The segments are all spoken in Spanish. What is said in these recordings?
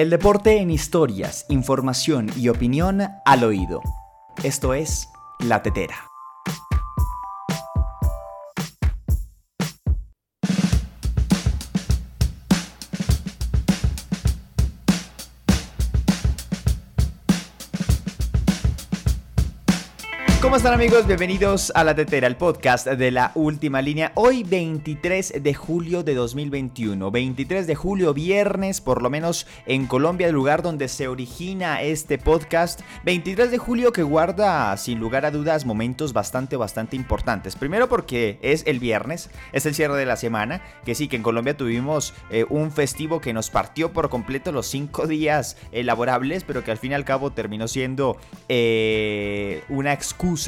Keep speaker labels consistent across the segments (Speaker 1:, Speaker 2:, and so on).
Speaker 1: El deporte en historias, información y opinión al oído. Esto es La Tetera. ¿Cómo están amigos? Bienvenidos a La Tetera, el podcast de la última línea. Hoy 23 de julio de 2021. 23 de julio, viernes, por lo menos en Colombia, el lugar donde se origina este podcast. 23 de julio que guarda, sin lugar a dudas, momentos bastante, bastante importantes. Primero porque es el viernes, es el cierre de la semana. Que sí, que en Colombia tuvimos eh, un festivo que nos partió por completo los cinco días laborables, pero que al fin y al cabo terminó siendo eh, una excusa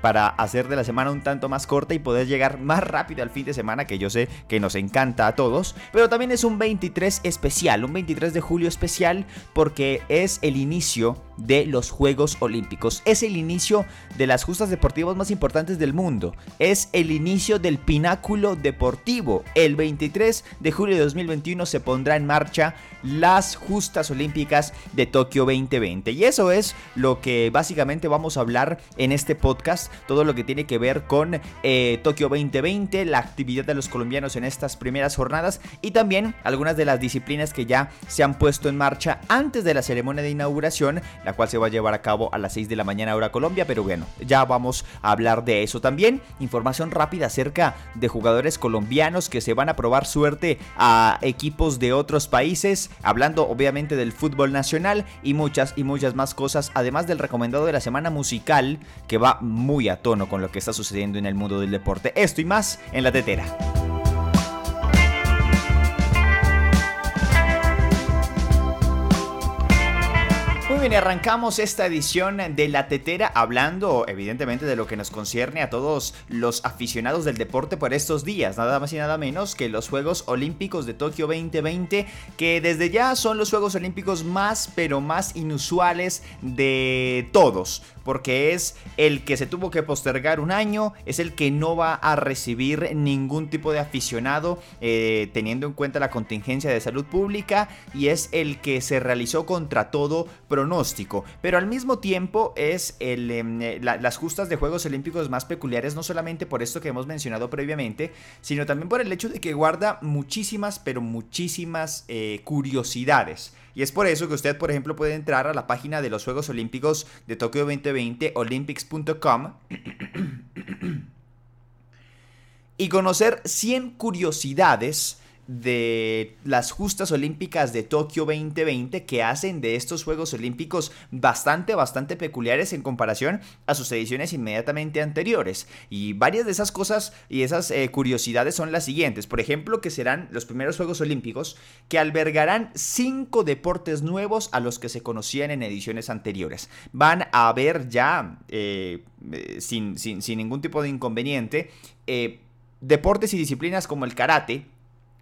Speaker 1: para hacer de la semana un tanto más corta y poder llegar más rápido al fin de semana, que yo sé que nos encanta a todos. Pero también es un 23 especial, un 23 de julio especial, porque es el inicio de los Juegos Olímpicos. Es el inicio de las justas deportivas más importantes del mundo. Es el inicio del pináculo deportivo. El 23 de julio de 2021 se pondrá en marcha las justas olímpicas de Tokio 2020. Y eso es lo que básicamente vamos a hablar en este podcast. Todo lo que tiene que ver con eh, Tokio 2020, la actividad de los colombianos en estas primeras jornadas y también algunas de las disciplinas que ya se han puesto en marcha antes de la ceremonia de inauguración la cual se va a llevar a cabo a las 6 de la mañana hora Colombia, pero bueno, ya vamos a hablar de eso también. Información rápida acerca de jugadores colombianos que se van a probar suerte a equipos de otros países, hablando obviamente del fútbol nacional y muchas y muchas más cosas, además del recomendado de la semana musical que va muy a tono con lo que está sucediendo en el mundo del deporte. Esto y más en la tetera. Muy bien, arrancamos esta edición de La Tetera hablando evidentemente de lo que nos concierne a todos los aficionados del deporte por estos días, nada más y nada menos que los Juegos Olímpicos de Tokio 2020, que desde ya son los Juegos Olímpicos más pero más inusuales de todos porque es el que se tuvo que postergar un año, es el que no va a recibir ningún tipo de aficionado eh, teniendo en cuenta la contingencia de salud pública y es el que se realizó contra todo pero al mismo tiempo es em, eh, las justas de Juegos Olímpicos más peculiares, no solamente por esto que hemos mencionado previamente, sino también por el hecho de que guarda muchísimas, pero muchísimas eh, curiosidades. Y es por eso que usted, por ejemplo, puede entrar a la página de los Juegos Olímpicos de Tokio 2020, olympics.com, y conocer 100 curiosidades de las justas olímpicas de Tokio 2020 que hacen de estos Juegos Olímpicos bastante, bastante peculiares en comparación a sus ediciones inmediatamente anteriores. Y varias de esas cosas y esas eh, curiosidades son las siguientes. Por ejemplo, que serán los primeros Juegos Olímpicos que albergarán cinco deportes nuevos a los que se conocían en ediciones anteriores. Van a haber ya, eh, eh, sin, sin, ningún tipo de inconveniente, deportes y disciplinas como el karate,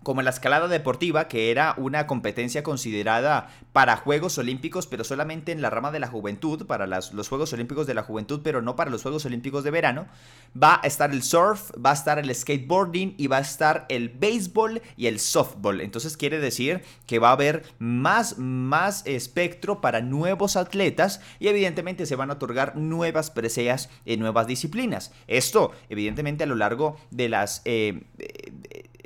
Speaker 1: como la escalada deportiva, que era una competencia considerada para Juegos Olímpicos, pero solamente en la rama de la juventud, para los Juegos Olímpicos de la juventud, pero no para los Juegos Olímpicos de verano. Va a estar el surf, va a estar el skateboarding y va a estar el béisbol y el softball. Entonces quiere decir que va a haber más, más espectro para nuevos atletas y evidentemente se van a otorgar nuevas preseas en nuevas disciplinas. Esto, evidentemente, a lo largo de las... Eh,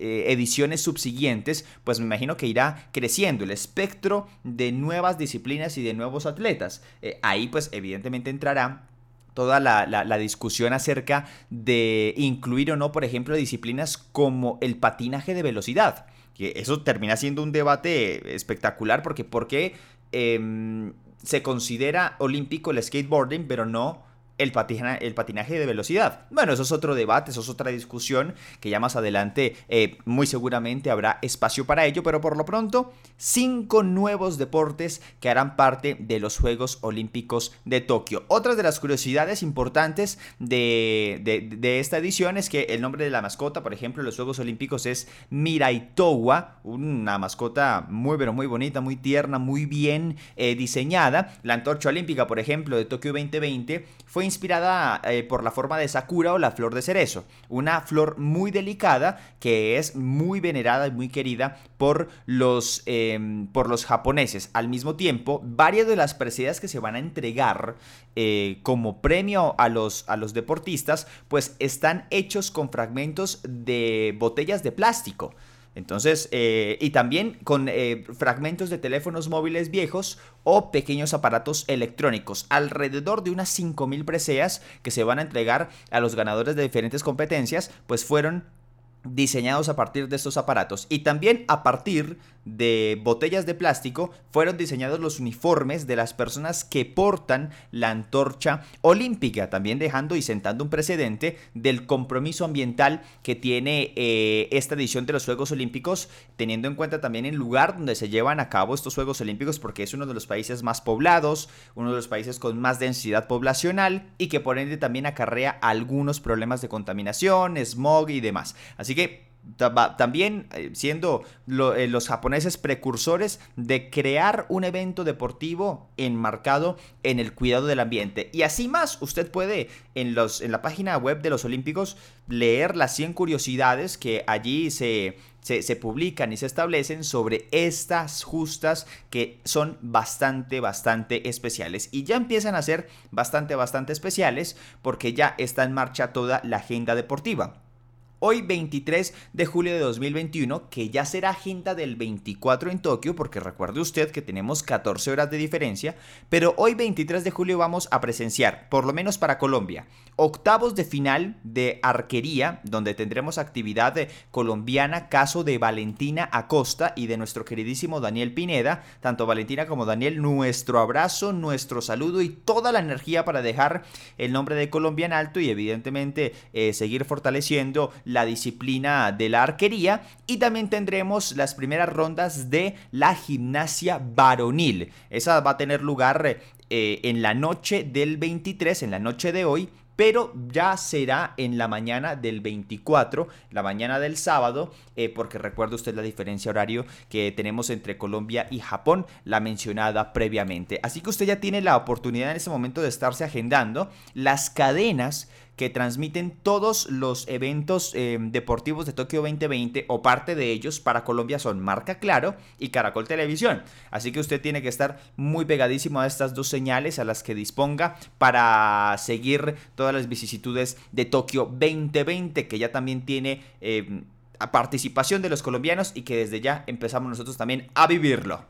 Speaker 1: ediciones subsiguientes, pues me imagino que irá creciendo el espectro de nuevas disciplinas y de nuevos atletas. Eh, ahí pues evidentemente entrará toda la, discusión acerca de incluir o no, por ejemplo, disciplinas como el patinaje de velocidad. Que eso termina siendo un debate espectacular porque ¿por qué em, se considera olímpico el skateboarding pero no el, el patinaje de velocidad. Bueno, eso es otro debate, eso es otra discusión que ya más adelante eh, muy seguramente habrá espacio para ello, pero por lo pronto, cinco nuevos deportes que harán parte de los Juegos Olímpicos de Tokio. Otras de las curiosidades importantes de, de, esta edición es que el nombre de la mascota, por ejemplo, en los Juegos Olímpicos es Miraitowa, una mascota muy pero muy bonita, muy tierna, muy bien eh, diseñada. La antorcha olímpica, por ejemplo, de Tokio 2020 fue inspirada eh, por la forma de Sakura o la flor de cerezo, una flor muy delicada que es muy venerada y muy querida por los, em, por los japoneses. Al mismo tiempo, varias de las preseas que se van a entregar eh, como premio a los, a los deportistas, pues están hechos con fragmentos de botellas de plástico. Entonces, eh, y también con eh, fragmentos de teléfonos móviles viejos o pequeños aparatos electrónicos. Alrededor de unas 5.000 preseas que se van a entregar a los ganadores de diferentes competencias, pues fueron diseñados a partir de estos aparatos y también a partir de botellas de plástico fueron diseñados los uniformes de las personas que portan la antorcha olímpica, también dejando y sentando un precedente del compromiso ambiental que tiene eh, esta edición de los Juegos Olímpicos, teniendo en cuenta también el lugar donde se llevan a cabo estos Juegos Olímpicos, porque es uno de los países más poblados, uno de los países con más densidad poblacional y que por ende también acarrea algunos problemas de contaminación, smog y demás. Que también eh, siendo eh, los japoneses precursores de crear un evento deportivo enmarcado en el cuidado del ambiente. Y así más, usted puede en, los, en la página web de los Olímpicos leer las 100 curiosidades que allí se, se, publican y se establecen sobre estas justas que son bastante, bastante especiales. Y ya empiezan a ser bastante, bastante especiales porque ya está en marcha toda la agenda deportiva hoy 23 de julio de 2021, que ya será agenda del 24 en Tokio, porque recuerde usted que tenemos 14 horas de diferencia, pero hoy 23 de julio vamos a presenciar, por lo menos para Colombia, octavos de final de arquería, donde tendremos actividad colombiana, caso de Valentina Acosta y de nuestro queridísimo Daniel Pineda, tanto Valentina como Daniel, nuestro abrazo, nuestro saludo y toda la energía para dejar el nombre de Colombia en alto y evidentemente eh, seguir fortaleciendo la disciplina de la arquería y también tendremos las primeras rondas de la gimnasia varonil. Esa va a tener lugar eh, en la noche del 23, en la noche de hoy, pero ya será en la mañana del 24, la mañana del sábado, eh, porque recuerda usted la diferencia horario que tenemos entre Colombia y Japón, la mencionada previamente. Así que usted ya tiene la oportunidad en este momento de estarse agendando las cadenas que transmiten todos los eventos eh, deportivos de Tokio 2020 o parte de ellos para Colombia son Marca Claro y Caracol Televisión. Así que usted tiene que estar muy pegadísimo a estas dos señales a las que disponga para seguir todas las vicisitudes de Tokio 2020 que ya también tiene... Eh, participación de los colombianos y que desde ya empezamos nosotros también a vivirlo.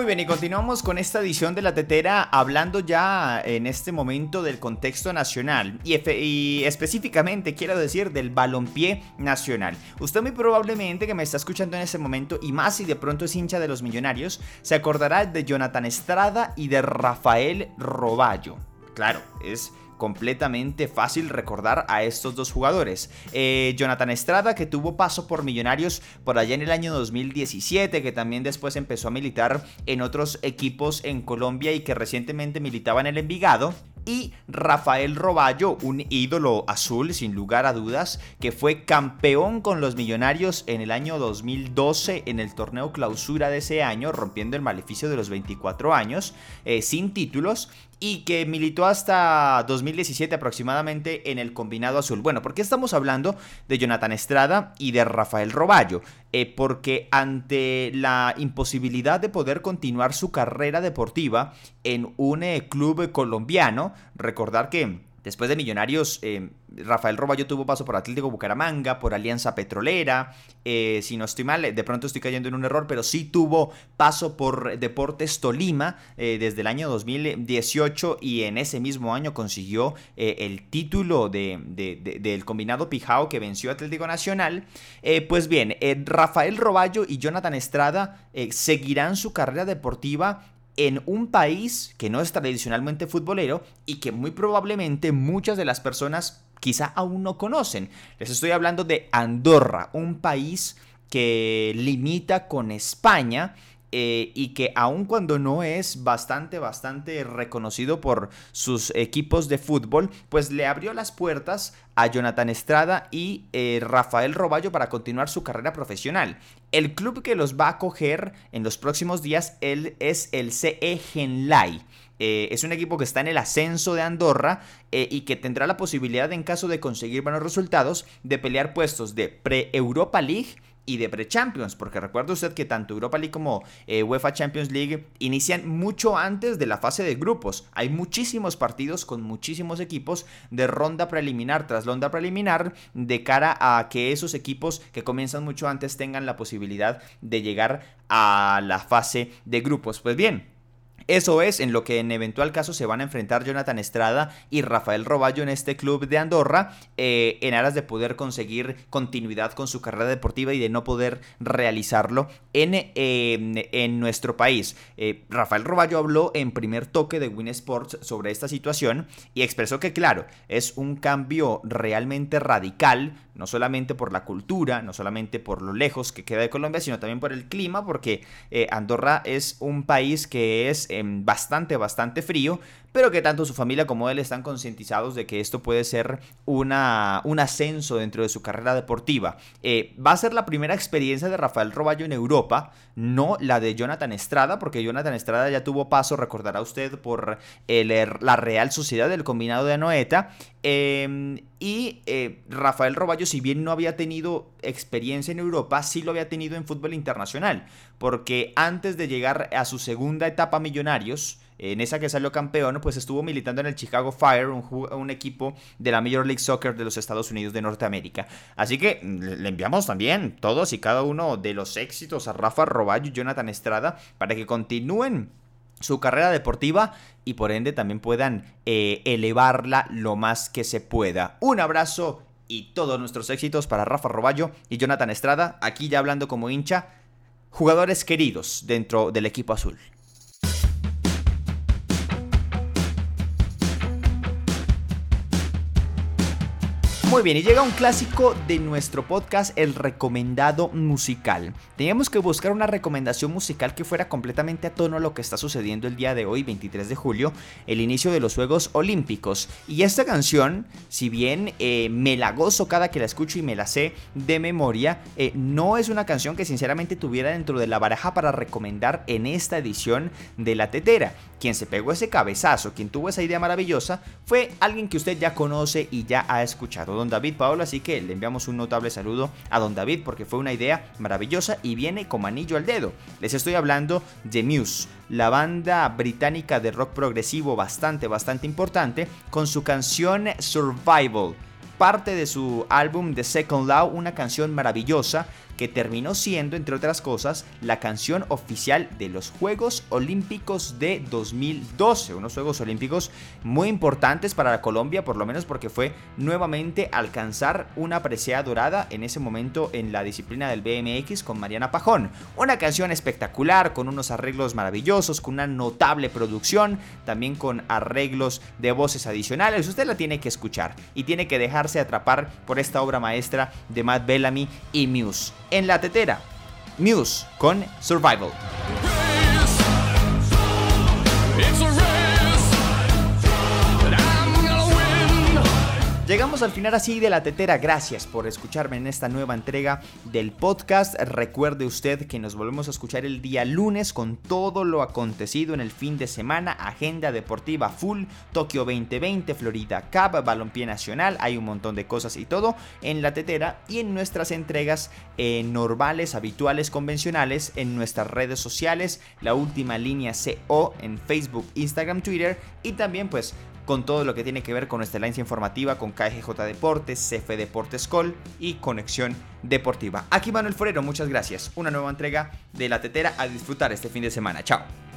Speaker 1: Muy bien, y continuamos con esta edición de la tetera hablando ya en este momento del contexto nacional y, específicamente quiero decir del balompié nacional. Usted muy probablemente que me está escuchando en este momento y más si de pronto es hincha de los millonarios, se acordará de Jonathan Estrada y de Rafael Roballo. Claro, es completamente fácil recordar a estos dos jugadores. Eh, Jonathan Estrada, que tuvo paso por Millonarios por allá en el año 2017, que también después empezó a militar en otros equipos en Colombia y que recientemente militaba en el Envigado y Rafael Roballo, un ídolo azul sin lugar a dudas, que fue campeón con los Millonarios en el año 2012 en el torneo clausura de ese año, rompiendo el maleficio de los 24 años, eh, sin títulos, y que militó hasta 2017 aproximadamente en el combinado azul. Bueno, ¿por qué estamos hablando de Jonathan Estrada y de Rafael Roballo? Eh, porque ante la imposibilidad de poder continuar su carrera deportiva en un eh, club colombiano, recordar que después de Millonarios eh, Rafael Roballo tuvo paso por Atlético Bucaramanga, por Alianza Petrolera, eh, si no estoy mal, de pronto estoy cayendo en un error, pero sí tuvo paso por Deportes Tolima eh, desde el año 2018 y en ese mismo año consiguió el título del combinado Pijao que venció Atlético Nacional. pues bien, Rafael Roballo y Jonathan Estrada seguirán su carrera deportiva en un país que no es tradicionalmente futbolero y que muy probablemente muchas de las personas quizá aún no conocen. Les estoy hablando de Andorra, un país que limita con España eh, y que aun cuando no es bastante, bastante reconocido por sus equipos de fútbol, pues le abrió las puertas a Jonathan Estrada y eh, Rafael Roballo para continuar su carrera profesional. El club que los va a acoger en los próximos días es el CE Genlai. Eh, es un equipo que está en el ascenso de Andorra y que tendrá la posibilidad, en caso de conseguir buenos resultados, de pelear puestos de pre-Europa League y de pre-Champions, porque recuerda usted que tanto Europa League como eh, UEFA Champions League inician mucho antes de la fase de grupos. Hay muchísimos partidos con muchísimos equipos de ronda preliminar tras ronda preliminar de cara a que esos equipos que comienzan mucho antes tengan la posibilidad de llegar a la fase de grupos. Pues bien, eso es en lo que en eventual caso se van a enfrentar Jonathan Estrada y Rafael Roballo en este club de Andorra eh, en aras de poder conseguir continuidad con su carrera deportiva y de no poder realizarlo en, en nuestro país. Eh, Rafael Roballo habló en primer toque de Win Sports sobre esta situación y expresó que claro, es un cambio realmente radical no solamente por la cultura, no solamente por lo lejos que queda de Colombia, sino también por el clima, porque eh, Andorra es un país que es em, bastante, bastante frío, pero que tanto su familia como él están concientizados de que esto puede ser una, un ascenso dentro de su carrera deportiva. Eh, va a ser la primera experiencia de Rafael Roballo en Europa, no la de Jonathan Estrada, porque Jonathan Estrada ya tuvo paso, recordará usted, por el, la Real Sociedad del Combinado de Anoeta. Em, y eh, Rafael Roballo, si bien no había tenido experiencia en Europa, sí lo había tenido en fútbol internacional, porque antes de llegar a su segunda etapa Millonarios, en esa que salió campeón, pues estuvo militando en el Chicago Fire, un, equipo de la Major League Soccer de los Estados Unidos de Norteamérica. Así que le enviamos también todos y cada uno de los éxitos a Rafa Roballo y Jonathan Estrada para que continúen su carrera deportiva y por ende también puedan eh, elevarla lo más que se pueda. Un abrazo y todos nuestros éxitos para Rafa Roballo y Jonathan Estrada, aquí ya hablando como hincha, jugadores queridos dentro del equipo azul. Muy bien, y llega un clásico de nuestro podcast, el recomendado musical. Teníamos que buscar una recomendación musical que fuera completamente a tono a lo que está sucediendo el día de hoy, 23 de julio, el inicio de los Juegos Olímpicos. Y esta canción, si bien eh, me la gozo cada que la escucho y me la sé de memoria, eh, no es una canción que sinceramente tuviera dentro de la baraja para recomendar en esta edición de La Tetera. Quien se pegó ese cabezazo, quien tuvo esa idea maravillosa, fue alguien que usted ya conoce y ya ha escuchado don David Paolo, así que le enviamos un notable saludo a don David porque fue una idea maravillosa y viene como anillo al dedo. Les estoy hablando de Muse, la banda británica de rock progresivo bastante, bastante importante, con su canción Survival parte de su álbum The Second Law, una canción maravillosa que terminó siendo, entre otras cosas, la canción oficial de los Juegos Olímpicos de 2012. Unos Juegos Olímpicos muy importantes para Colombia, por lo menos porque fue nuevamente alcanzar una presea dorada en ese momento en la disciplina del BMX con Mariana Pajón. Una canción espectacular, con unos arreglos maravillosos, con una notable producción, también con arreglos de voces adicionales. Usted la tiene que escuchar y tiene que dejarse atrapar por esta obra maestra de Matt Bellamy y Muse en la tetera. Muse con Survival. Llegamos al final así de la tetera. Gracias por escucharme en esta nueva entrega del podcast. Recuerde usted que nos volvemos a escuchar el día lunes con todo lo acontecido en el fin de semana. Agenda deportiva full, Tokio 2020, Florida Cup, Balompié Nacional. Hay un montón de cosas y todo en la tetera y en nuestras entregas eh, normales, habituales, convencionales en nuestras redes sociales. La última línea CO en Facebook, Instagram, Twitter y también pues con todo lo que tiene que ver con nuestra excelencia informativa con KGJ Deportes, CF Deportes Col y Conexión Deportiva. Aquí Manuel Forero, muchas gracias. Una nueva entrega de La Tetera a disfrutar este fin de semana. Chao.